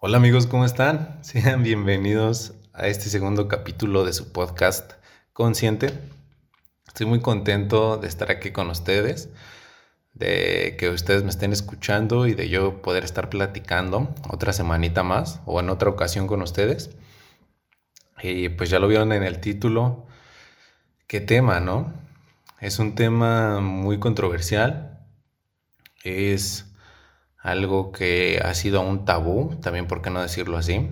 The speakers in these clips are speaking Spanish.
Hola amigos, ¿cómo están? Sean bienvenidos a este segundo capítulo de su podcast Consciente. Estoy muy contento de estar aquí con ustedes, de que ustedes me estén escuchando y de yo poder estar platicando otra semanita más o en otra ocasión con ustedes. Y pues ya lo vieron en el título. ¿Qué tema, no? Es un tema muy controversial. Es algo que ha sido un tabú, también por qué no decirlo así.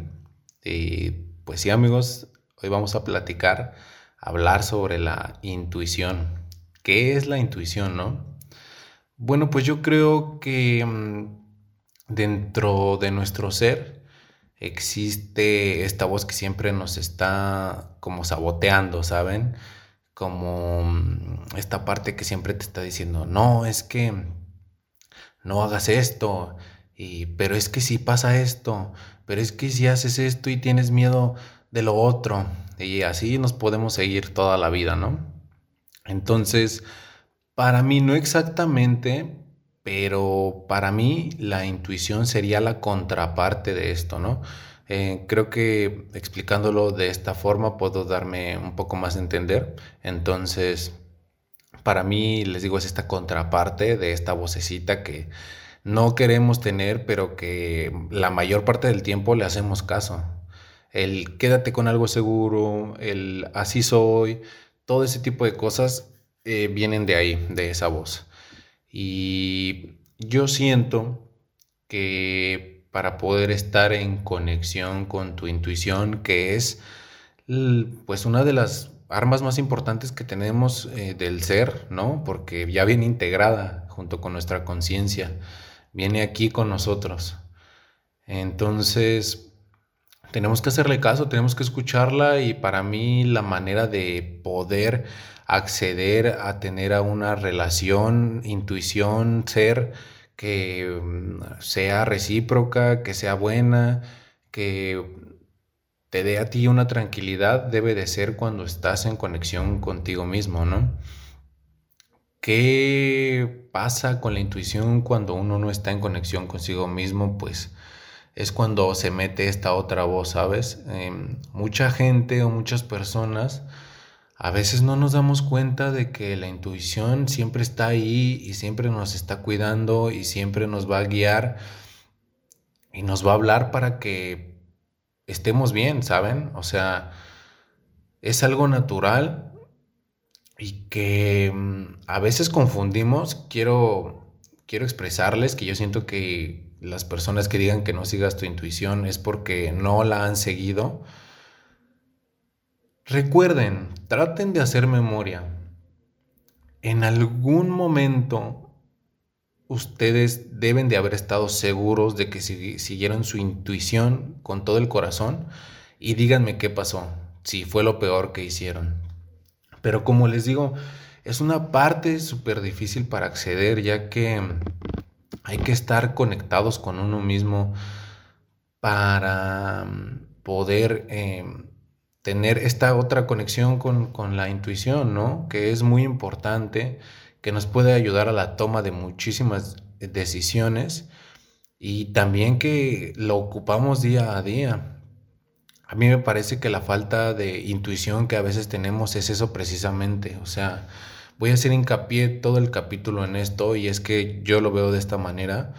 Y pues sí amigos, hoy vamos a platicar, hablar sobre la intuición. ¿Qué es la intuición, no? Bueno, pues yo creo que mm, dentro de nuestro ser existe esta voz que siempre nos está como saboteando, ¿saben? Como mm, esta parte que siempre te está diciendo, no, es que no hagas esto, y, pero es que si pasa esto, pero es que si haces esto y tienes miedo de lo otro, y así nos podemos seguir toda la vida, ¿no? Entonces, para mí no exactamente, pero para mí la intuición sería la contraparte de esto, ¿no? Eh, creo que explicándolo de esta forma puedo darme un poco más a entender. Entonces, para mí, les digo, es esta contraparte de esta vocecita que no queremos tener, pero que la mayor parte del tiempo le hacemos caso. El quédate con algo seguro, el así soy, todo ese tipo de cosas eh, vienen de ahí, de esa voz. Y yo siento que para poder estar en conexión con tu intuición, que es pues una de las armas más importantes que tenemos eh, del ser, ¿no? Porque ya viene integrada junto con nuestra conciencia, viene aquí con nosotros. Entonces, tenemos que hacerle caso, tenemos que escucharla y para mí la manera de poder acceder a tener a una relación, intuición, ser que mm, sea recíproca, que sea buena, que te dé a ti una tranquilidad debe de ser cuando estás en conexión contigo mismo, ¿no? ¿Qué pasa con la intuición cuando uno no está en conexión consigo mismo? Pues es cuando se mete esta otra voz, ¿sabes? Em, mucha gente o muchas personas a veces no nos damos cuenta de que la intuición siempre está ahí y siempre nos está cuidando y siempre nos va a guiar y nos va a hablar para que estemos bien, ¿saben? O sea, es algo natural y que mm, a veces confundimos. Quiero, quiero expresarles que yo siento que las personas que digan que no sigas tu intuición es porque no la han seguido. Recuerden, traten de hacer memoria. En algún momento ustedes deben de haber estado seguros de que siguieron su intuición con todo el corazón y díganme qué pasó, si fue lo peor que hicieron. Pero como les digo, es una parte súper difícil para acceder ya que hay que estar conectados con uno mismo para poder eh, tener esta otra conexión con, con la intuición, ¿no? Que es muy importante que nos puede ayudar a la toma de muchísimas decisiones y también que lo ocupamos día a día. A mí me parece que la falta de intuición que a veces tenemos es eso precisamente. O sea, voy a hacer hincapié todo el capítulo en esto y es que yo lo veo de esta manera.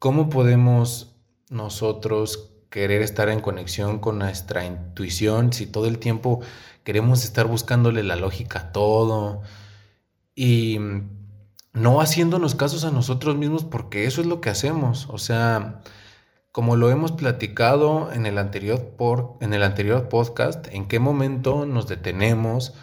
¿Cómo podemos nosotros querer estar en conexión con nuestra intuición si todo el tiempo queremos estar buscándole la lógica a todo? Y no haciéndonos casos a nosotros mismos porque eso es lo que hacemos. O sea, como lo hemos platicado en el anterior, por, en el anterior podcast, en qué momento nos detenemos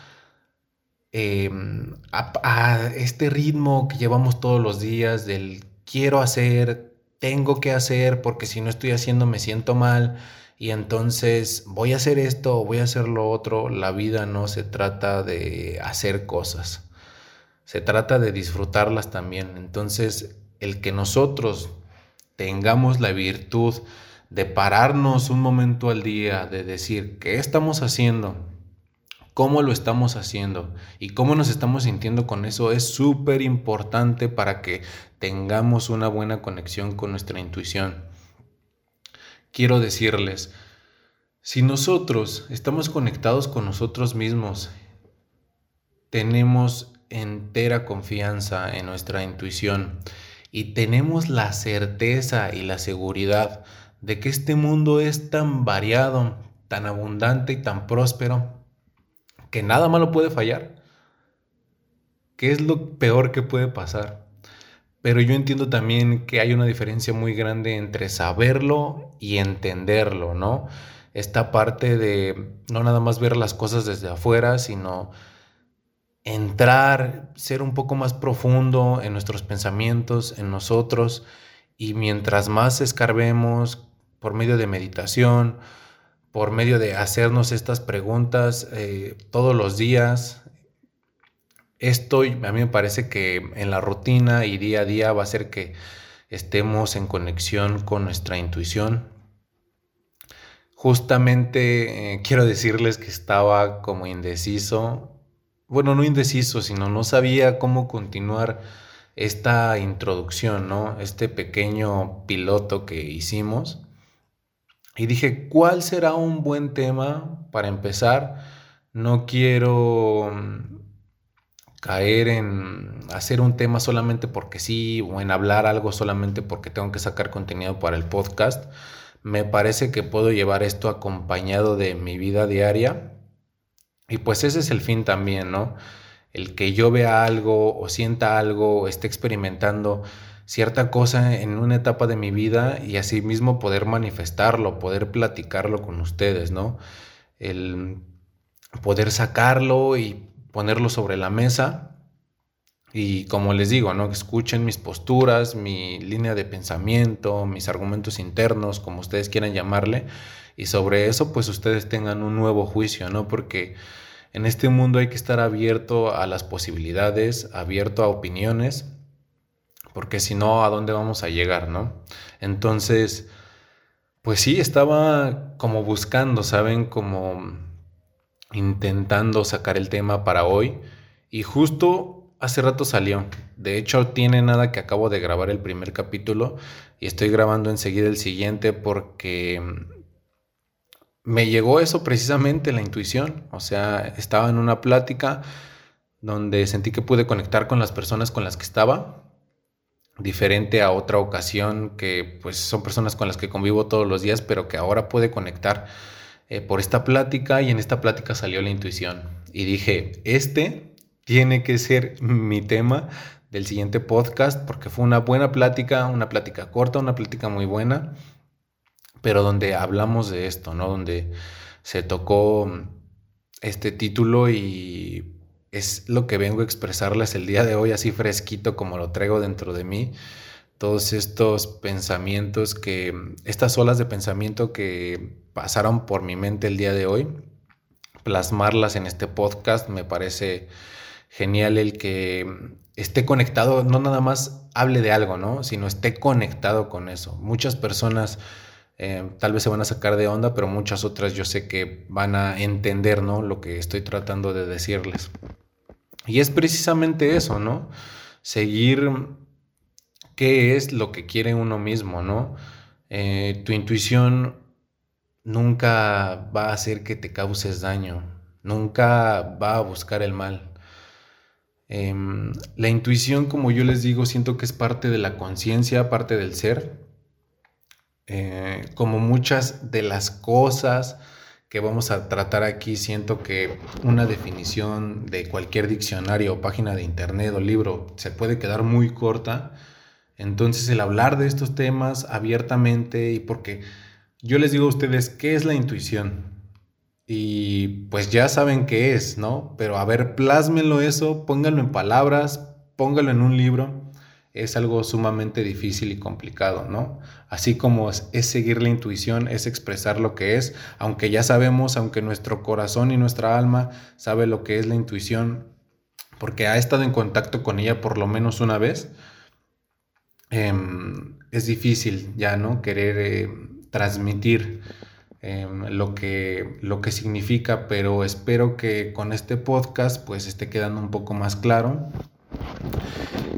em, a, este ritmo que llevamos todos los días del quiero hacer, tengo que hacer, porque si no estoy haciendo me siento mal. Y entonces voy a hacer esto o voy a hacer lo otro. La vida no se trata de hacer cosas se trata de disfrutarlas también. Entonces, el que nosotros tengamos la virtud de pararnos un momento al día, de decir, ¿qué estamos haciendo? ¿Cómo lo estamos haciendo? Y cómo nos estamos sintiendo con eso es súper importante para que tengamos una buena conexión con nuestra intuición. quiero decirles, si nosotros estamos conectados con nosotros mismos, tenemos entera confianza en nuestra intuición y tenemos la certeza y la seguridad de que este mundo es tan variado, tan abundante y tan próspero, que nada malo puede fallar. ¿Qué es lo peor que puede pasar? Pero yo entiendo también que hay una diferencia muy grande entre saberlo y entenderlo, ¿no? Esta parte de no nada más ver las cosas desde afuera, sino entrar, ser un poco más profundo en nuestros pensamientos, en nosotros, y mientras más escarbemos por medio de meditación, por medio de hacernos estas preguntas eh, todos los días, esto a mí me parece que en la rutina y día a día va a hacer que estemos en conexión con nuestra intuición. Justamente eh, quiero decirles que estaba como indeciso bueno, no indeciso, sino no sabía cómo continuar esta introducción, ¿no? Este pequeño piloto que hicimos. Y dije, ¿cuál será un buen tema para empezar? No quiero mm, caer en hacer un tema solamente porque sí o en hablar algo solamente porque tengo que sacar contenido para el podcast. Me parece que puedo llevar esto acompañado de mi vida diaria y pues ese es el fin también, ¿no? El que yo vea algo o sienta algo o esté experimentando cierta cosa en una etapa de mi vida y así mismo poder manifestarlo, poder platicarlo con ustedes, ¿no? El poder sacarlo y ponerlo sobre la mesa y como les digo, ¿no? Escuchen mis posturas, mi línea de pensamiento, mis argumentos internos, como ustedes quieran llamarle, y sobre eso pues ustedes tengan un nuevo juicio, ¿no? Porque en este mundo hay que estar abierto a las posibilidades, abierto a opiniones, porque si no, ¿a dónde vamos a llegar, no? Entonces, pues sí, estaba como buscando, ¿saben? Como intentando sacar el tema para hoy y justo hace rato salió. De hecho, tiene nada que acabo de grabar el primer capítulo y estoy grabando enseguida el siguiente porque me llegó eso precisamente, la intuición. O sea, estaba en una plática donde sentí que pude conectar con las personas con las que estaba, diferente a otra ocasión que pues son personas con las que convivo todos los días, pero que ahora pude conectar eh, por esta plática y en esta plática salió la intuición. Y dije, este tiene que ser mi tema del siguiente podcast porque fue una buena plática, una plática corta, una plática muy buena, pero donde hablamos de esto, ¿no? Donde se tocó este título y es lo que vengo a expresarles el día de hoy así fresquito como lo traigo dentro de mí. Todos estos pensamientos que, estas olas de pensamiento que pasaron por mi mente el día de hoy, plasmarlas en este podcast me parece genial el que esté conectado, no nada más hable de algo, ¿no? Sino esté conectado con eso. Muchas personas eh, tal vez se van a sacar de onda, pero muchas otras yo sé que van a entender, ¿no? Lo que estoy tratando de decirles. Y es precisamente eso, ¿no? Seguir qué es lo que quiere uno mismo, ¿no? Eh, tu intuición nunca va a hacer que te causes daño, nunca va a buscar el mal. Em, la intuición, como yo les digo, siento que es parte de la conciencia, parte del ser. Eh, como muchas de las cosas que vamos a tratar aquí, siento que una definición de cualquier diccionario página de internet o libro se puede quedar muy corta. Entonces el hablar de estos temas abiertamente y porque yo les digo a ustedes, ¿qué es la intuición? y pues ya saben qué es, ¿no? Pero a ver, plásmenlo eso, pónganlo en palabras, póngalo en un libro. Es algo sumamente difícil y complicado, ¿no? Así como es, seguir la intuición, es expresar lo que es, aunque ya sabemos, aunque nuestro corazón y nuestra alma sabe lo que es la intuición, porque ha estado en contacto con ella por lo menos una vez, em, es difícil ya, ¿no? Querer eh, transmitir Em, lo, que, lo que significa, pero espero que con este podcast pues esté quedando un poco más claro.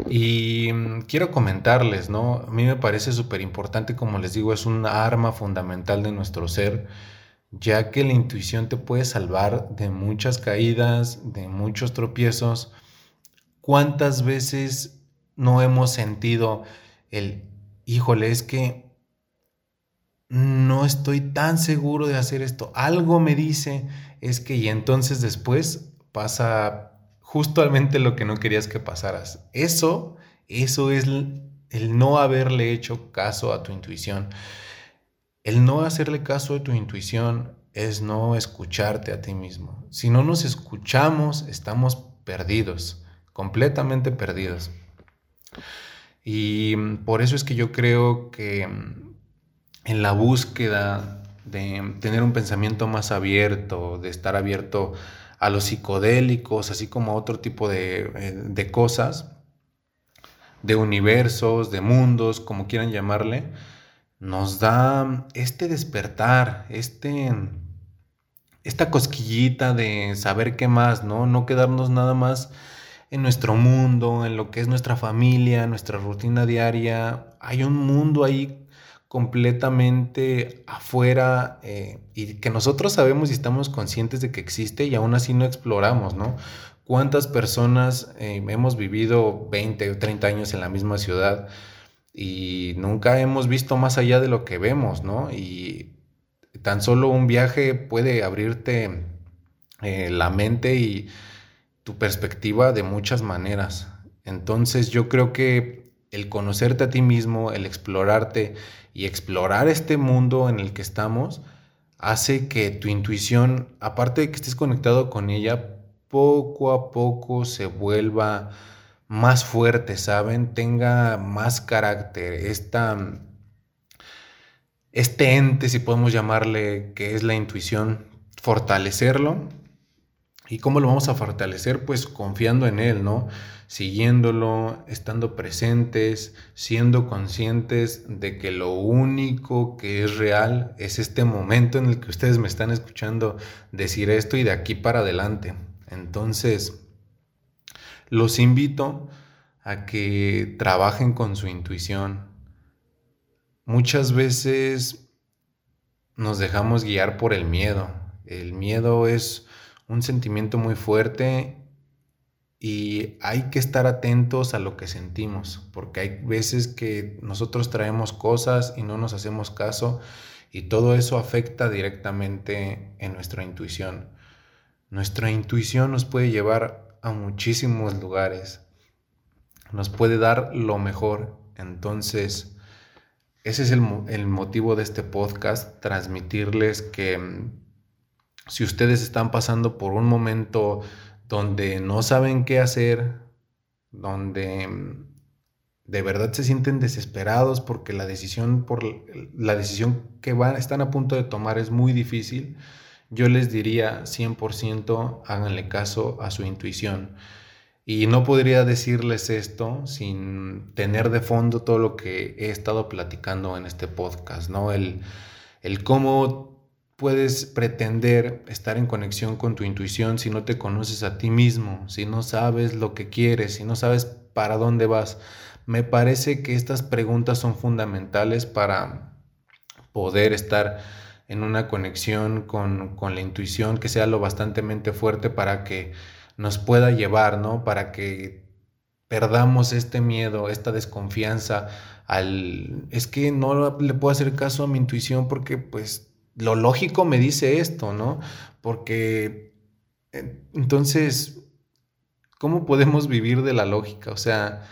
Y mm, quiero comentarles, ¿no? A mí me parece súper importante, como les digo, es un arma fundamental de nuestro ser, ya que la intuición te puede salvar de muchas caídas, de muchos tropiezos. ¿Cuántas veces no hemos sentido el, híjole, es que no estoy tan seguro de hacer esto, algo me dice, es que y entonces después pasa justamente lo que no querías que pasaras. Eso, eso es el no haberle hecho caso a tu intuición. El no hacerle caso a tu intuición es no escucharte a ti mismo. Si no nos escuchamos, estamos perdidos, completamente perdidos. Y por eso es que yo creo que en la búsqueda de tener un pensamiento más abierto, de estar abierto a los psicodélicos, así como a otro tipo de, eh, de cosas, de universos, de mundos, como quieran llamarle, nos da este despertar, este, esta cosquillita de saber qué más, ¿no? No quedarnos nada más en nuestro mundo, en lo que es nuestra familia, nuestra rutina diaria. Hay un mundo ahí completamente afuera eh, y que nosotros sabemos y estamos conscientes de que existe y aún así no exploramos, ¿no? ¿Cuántas personas eh, hemos vivido 20 o 30 años en la misma ciudad? y nunca hemos visto más allá de lo que vemos, ¿no? Y tan solo un viaje puede abrirte eh, la mente y tu perspectiva de muchas maneras. Entonces yo creo que el conocerte a ti mismo, el explorarte y explorar este mundo en el que estamos, hace que tu intuición, aparte de que estés conectado con ella, poco a poco se vuelva más fuerte, ¿saben? Tenga más carácter, esta, este ente, si podemos llamarle, que es la intuición, fortalecerlo. ¿Y cómo lo vamos a fortalecer? Pues confiando en él, ¿no? Siguiéndolo, estando presentes, siendo conscientes de que lo único que es real es este momento en el que ustedes me están escuchando decir esto y de aquí para adelante. Entonces, los invito a que trabajen con su intuición. Muchas veces nos dejamos guiar por el miedo. El miedo es un sentimiento muy fuerte y hay que estar atentos a lo que sentimos, porque hay veces que nosotros traemos cosas y no nos hacemos caso y todo eso afecta directamente en nuestra intuición. Nuestra intuición nos puede llevar a muchísimos lugares. Nos puede dar lo mejor. Entonces, ese es el, motivo de este podcast, transmitirles que si ustedes están pasando por un momento donde no saben qué hacer, donde mm, de verdad se sienten desesperados porque la decisión, por la decisión que van, están a punto de tomar es muy difícil, yo les diría 100% háganle caso a su intuición. Y no podría decirles esto sin tener de fondo todo lo que he estado platicando en este podcast, ¿no? El, el cómo puedes pretender estar en conexión con tu intuición si no te conoces a ti mismo, si no sabes lo que quieres, si no sabes para dónde vas. Me parece que estas preguntas son fundamentales para poder estar en una conexión con, la intuición que sea lo bastante fuerte para que nos pueda llevar, ¿no? Para que perdamos este miedo, esta desconfianza al... Es que no le puedo hacer caso a mi intuición porque pues lo lógico me dice esto, ¿no? Porque entonces, ¿cómo podemos vivir de la lógica? O sea,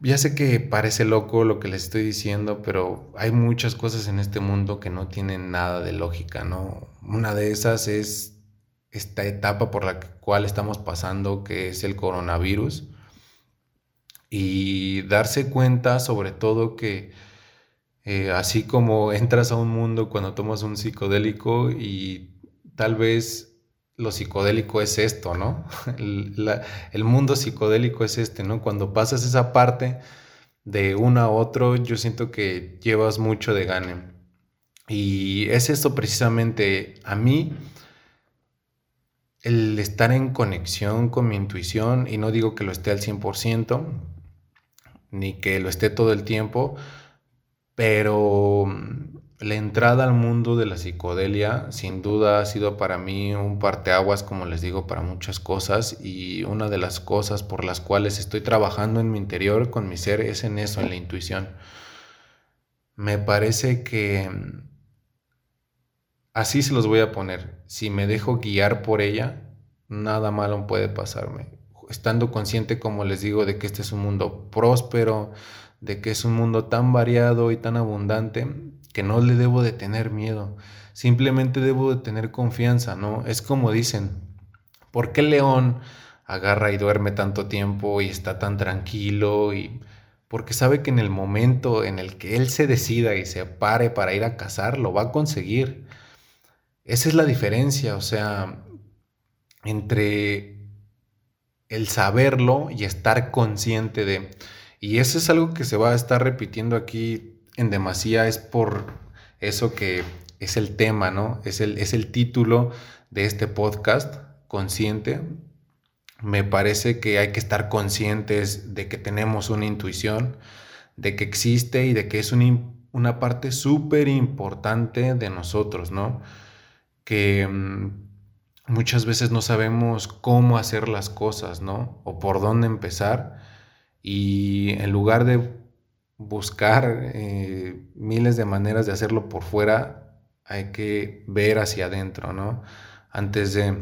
ya sé que parece loco lo que les estoy diciendo, pero hay muchas cosas en este mundo que no tienen nada de lógica, ¿no? Una de esas es esta etapa por la cual estamos pasando, que es el coronavirus, y darse cuenta sobre todo que eh, así como entras a un mundo cuando tomas un psicodélico y tal vez lo psicodélico es esto, ¿no? El, mundo psicodélico es este, ¿no? Cuando pasas esa parte de uno a otro, yo siento que llevas mucho de gane. Y es esto precisamente, a mí el estar en conexión con mi intuición, y no digo que lo esté al 100%, ni que lo esté todo el tiempo, pero la entrada al mundo de la psicodelia sin duda ha sido para mí un parteaguas, como les digo, para muchas cosas y una de las cosas por las cuales estoy trabajando en mi interior, con mi ser, es en eso, en la intuición. Me parece que así se los voy a poner. Si me dejo guiar por ella, nada malo puede pasarme. Estando consciente, como les digo, de que este es un mundo próspero, de que es un mundo tan variado y tan abundante, que no le debo de tener miedo, simplemente debo de tener confianza, ¿no? Es como dicen, ¿por qué león agarra y duerme tanto tiempo y está tan tranquilo? Y porque sabe que en el momento en el que él se decida y se pare para ir a cazar, lo va a conseguir. Esa es la diferencia, o sea, entre el saberlo y estar consciente de... Y eso es algo que se va a estar repitiendo aquí en demasía es por eso que es el tema, ¿no? Es el, es el título de este podcast, consciente. Me parece que hay que estar conscientes de que tenemos una intuición, de que existe y de que es una, una parte súper importante de nosotros, ¿no? Que mm, muchas veces no sabemos cómo hacer las cosas, ¿no? O por dónde empezar. Y en lugar de buscar eh, miles de maneras de hacerlo por fuera, hay que ver hacia adentro, ¿no? Antes de,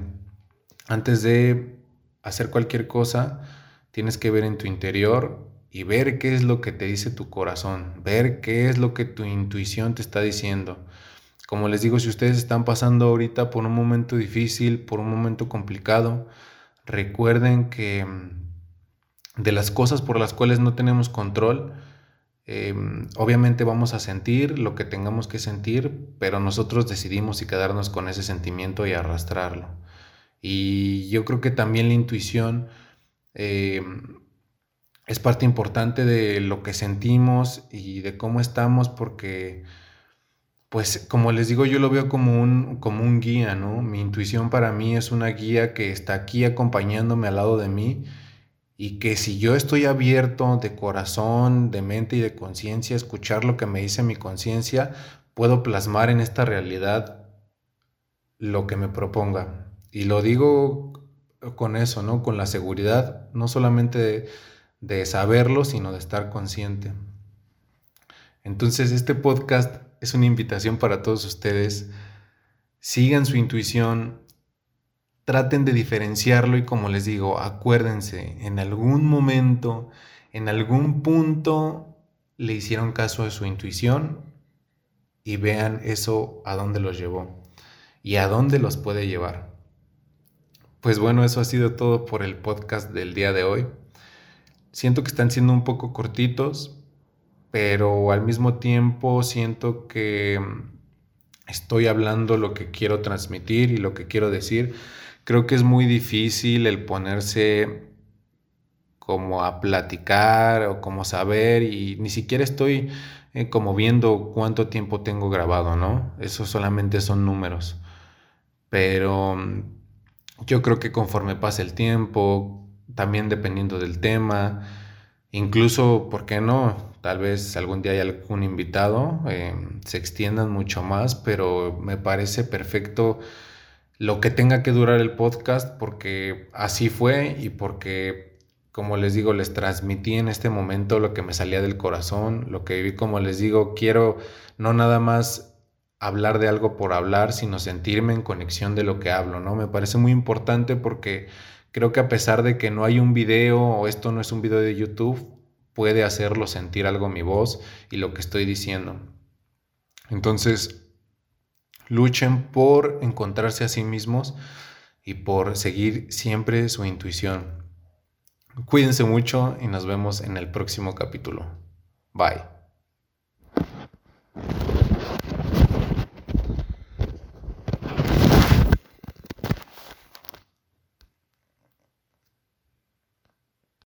antes de hacer cualquier cosa, tienes que ver en tu interior y ver qué es lo que te dice tu corazón, ver qué es lo que tu intuición te está diciendo. Como les digo, si ustedes están pasando ahorita por un momento difícil, por un momento complicado, recuerden que de las cosas por las cuales no tenemos control, Em, obviamente vamos a sentir lo que tengamos que sentir, pero nosotros decidimos si quedarnos con ese sentimiento y arrastrarlo. Y yo creo que también la intuición em, es parte importante de lo que sentimos y de cómo estamos, porque, pues, como les digo, yo lo veo como un, como un guía, ¿no? Mi intuición para mí es una guía que está aquí acompañándome al lado de mí y que si yo estoy abierto de corazón, de mente y de conciencia a escuchar lo que me dice mi conciencia, puedo plasmar en esta realidad lo que me proponga. Y lo digo con eso, ¿no? Con la seguridad, no solamente de, de saberlo, sino de estar consciente. Entonces, este podcast es una invitación para todos ustedes. Sigan su intuición, traten de diferenciarlo y como les digo, acuérdense, en algún momento, en algún punto le hicieron caso a su intuición y vean eso a dónde los llevó y a dónde los puede llevar. Pues bueno, eso ha sido todo por el podcast del día de hoy. Siento que están siendo un poco cortitos, pero al mismo tiempo siento que estoy hablando lo que quiero transmitir y lo que quiero decir creo que es muy difícil el ponerse como a platicar o como saber y ni siquiera estoy eh, como viendo cuánto tiempo tengo grabado, ¿no? Eso solamente son números. Pero mm, yo creo que conforme pase el tiempo, también dependiendo del tema, incluso, ¿por qué no? Tal vez algún día haya algún invitado, eh, se extiendan mucho más, pero me parece perfecto lo que tenga que durar el podcast porque así fue y porque, como les digo, les transmití en este momento lo que me salía del corazón, lo que vi, como les digo, quiero no nada más hablar de algo por hablar, sino sentirme en conexión de lo que hablo, ¿no? Me parece muy importante porque creo que a pesar de que no hay un video o esto no es un video de YouTube, puede hacerlo sentir algo mi voz y lo que estoy diciendo. Entonces, Luchen por encontrarse a sí mismos y por seguir siempre su intuición. Cuídense mucho y nos vemos en el próximo capítulo. Bye.